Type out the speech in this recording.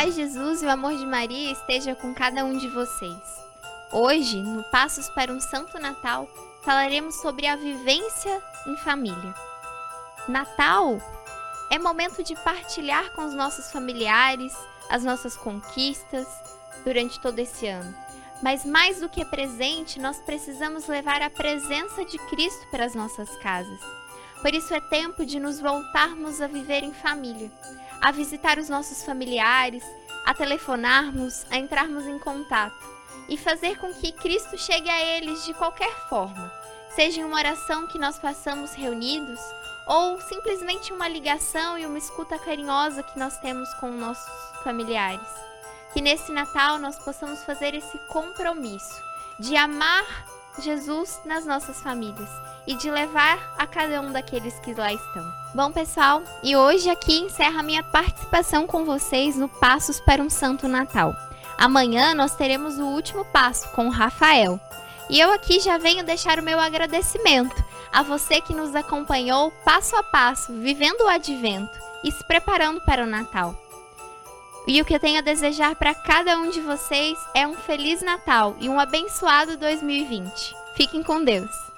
paz de Jesus e o amor de Maria esteja com cada um de vocês. Hoje, no Passos para um Santo Natal, falaremos sobre a vivência em família. Natal é momento de partilhar com os nossos familiares as nossas conquistas durante todo esse ano. Mas mais do que presente, nós precisamos levar a presença de Cristo para as nossas casas. Por isso é tempo de nos voltarmos a viver em família, a visitar os nossos familiares, a telefonarmos, a entrarmos em contato e fazer com que Cristo chegue a eles de qualquer forma, seja em uma oração que nós façamos reunidos ou simplesmente uma ligação e uma escuta carinhosa que nós temos com nossos familiares. Que nesse Natal nós possamos fazer esse compromisso de amar Jesus nas nossas famílias e de levar a cada um daqueles que lá estão. Bom, pessoal, e hoje aqui encerra a minha participação com vocês no Passos para um Santo Natal. Amanhã nós teremos o último passo com o Rafael. E eu aqui já venho deixar o meu agradecimento a você que nos acompanhou passo a passo, vivendo o advento e se preparando para o Natal. E o que eu tenho a desejar para cada um de vocês é um feliz Natal e um abençoado 2020. Fiquem com Deus.